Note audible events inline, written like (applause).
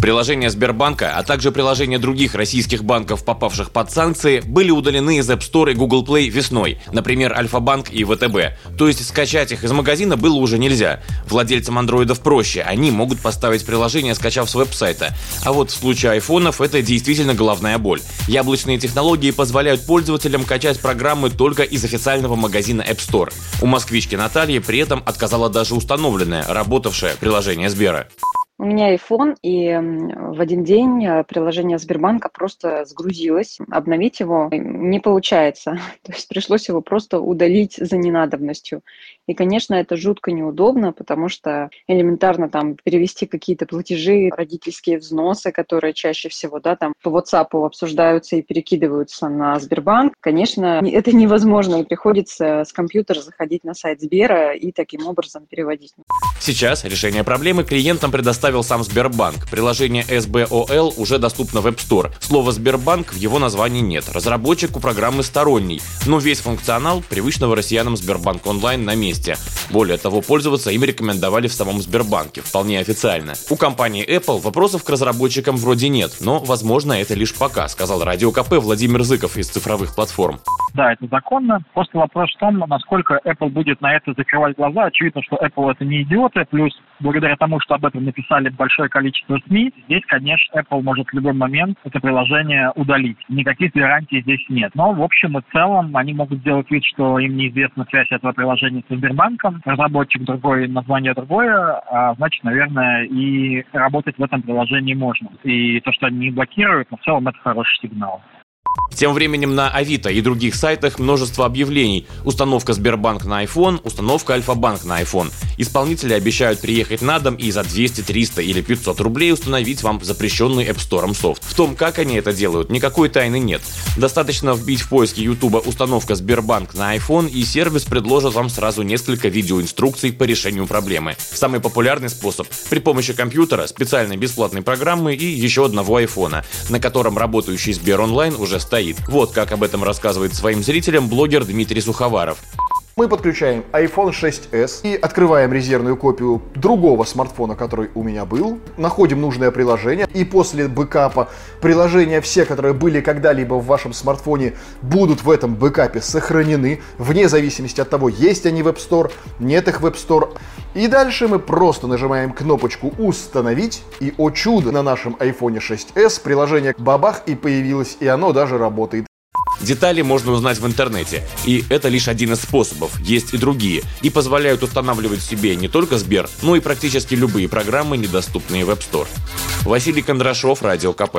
Приложения Сбербанка, а также приложения других российских банков, попавших под санкции, были удалены из App Store и Google Play весной, например, Альфа-банк и ВТБ. То есть скачать их из магазина было уже нельзя. Владельцам андроидов проще, они могут поставить приложение, скачав с веб-сайта. А вот в случае айфонов это действительно головная боль. Яблочные технологии позволяют пользователям качать программы только из официального магазина App Store. У москвички Натальи при этом отказала даже установленное, работавшее приложение Сбера. У меня iPhone, и в один день э, приложение Сбербанка просто сгрузилось. Обновить его не получается. (laughs) То есть пришлось его просто удалить за ненадобностью. И, конечно, это жутко неудобно, потому что элементарно там перевести какие-то платежи, родительские взносы, которые чаще всего да, там по WhatsApp обсуждаются и перекидываются на Сбербанк. Конечно, (laughs) это невозможно, и приходится с компьютера заходить на сайт Сбера и таким образом переводить. Сейчас решение проблемы клиентам предоставить представил сам Сбербанк. Приложение SBOL уже доступно в App Store. Слова «Сбербанк» в его названии нет. Разработчик у программы сторонний, но весь функционал привычного россиянам Сбербанк онлайн на месте. Более того, пользоваться им рекомендовали в самом Сбербанке, вполне официально. У компании Apple вопросов к разработчикам вроде нет, но, возможно, это лишь пока, сказал Радио КП Владимир Зыков из цифровых платформ. Да, это законно. Просто вопрос в том, насколько Apple будет на это закрывать глаза. Очевидно, что Apple это не идиоты. Плюс, благодаря тому, что об этом написали большое количество СМИ, здесь, конечно, Apple может в любой момент это приложение удалить. Никаких гарантий здесь нет. Но, в общем и целом, они могут сделать вид, что им неизвестна связь этого приложения с Сбербанком. Разработчик другой, название другое. А, значит, наверное, и работать в этом приложении можно. И то, что они не блокируют, но в целом это хороший сигнал. Тем временем на Авито и других сайтах множество объявлений. Установка Сбербанк на iPhone, установка Альфа-банк на iPhone. Исполнители обещают приехать на дом и за 200, 300 или 500 рублей установить вам запрещенный App Store софт. В том, как они это делают, никакой тайны нет. Достаточно вбить в поиске YouTube установка Сбербанк на iPhone и сервис предложит вам сразу несколько видеоинструкций по решению проблемы. Самый популярный способ – при помощи компьютера, специальной бесплатной программы и еще одного айфона, на котором работающий Сбер онлайн уже стоит. Вот как об этом рассказывает своим зрителям блогер Дмитрий Суховаров. Мы подключаем iPhone 6s и открываем резервную копию другого смартфона, который у меня был. Находим нужное приложение. И после бэкапа приложения все, которые были когда-либо в вашем смартфоне, будут в этом бэкапе сохранены. Вне зависимости от того, есть они в App Store, нет их в App Store. И дальше мы просто нажимаем кнопочку «Установить». И, о чудо, на нашем iPhone 6s приложение бабах и появилось, и оно даже работает. Детали можно узнать в интернете, и это лишь один из способов, есть и другие, и позволяют устанавливать себе не только Сбер, но и практически любые программы, недоступные в App Store. Василий Кондрашов, Радио КП.